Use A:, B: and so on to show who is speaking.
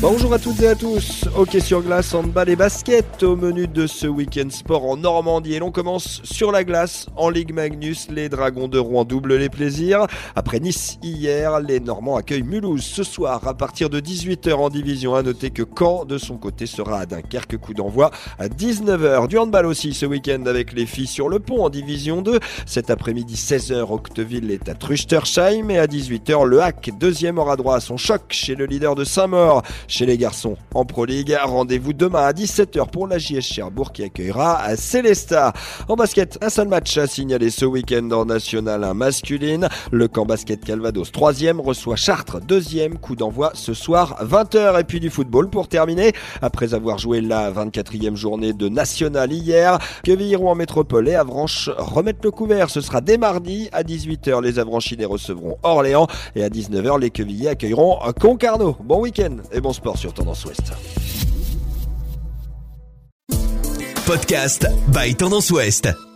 A: Bonjour à toutes et à tous. Hockey sur glace, handball et basket au menu de ce week-end sport en Normandie. Et l'on commence sur la glace en Ligue Magnus. Les Dragons de Rouen doublent les plaisirs. Après Nice hier, les Normands accueillent Mulhouse ce soir à partir de 18h en division. À noter que Caen, de son côté, sera à Dunkerque. Coup d'envoi à 19h. Du handball aussi ce week-end avec les filles sur le pont en division 2. Cet après-midi, 16h, Octeville est à Truchtersheim. Et à 18h, Le Hack, deuxième, aura droit à son choc chez le leader de Saint-Maur. Chez les garçons en Pro League, rendez-vous demain à 17h pour la JS Cherbourg qui accueillera Célesta. En basket, un seul match à signaler ce week-end en national masculine. Le camp basket Calvados 3e reçoit Chartres 2e. Coup d'envoi ce soir 20h. Et puis du football pour terminer. Après avoir joué la 24e journée de national hier, Quevilly-Rouen en métropole et Avranches remettent le couvert. Ce sera dès mardi à 18h. Les Avranchinais recevront Orléans et à 19h, les Quevilliers accueilleront Concarneau. Bon week-end et bon sport sur Tendance Ouest.
B: Podcast by Tendance Ouest.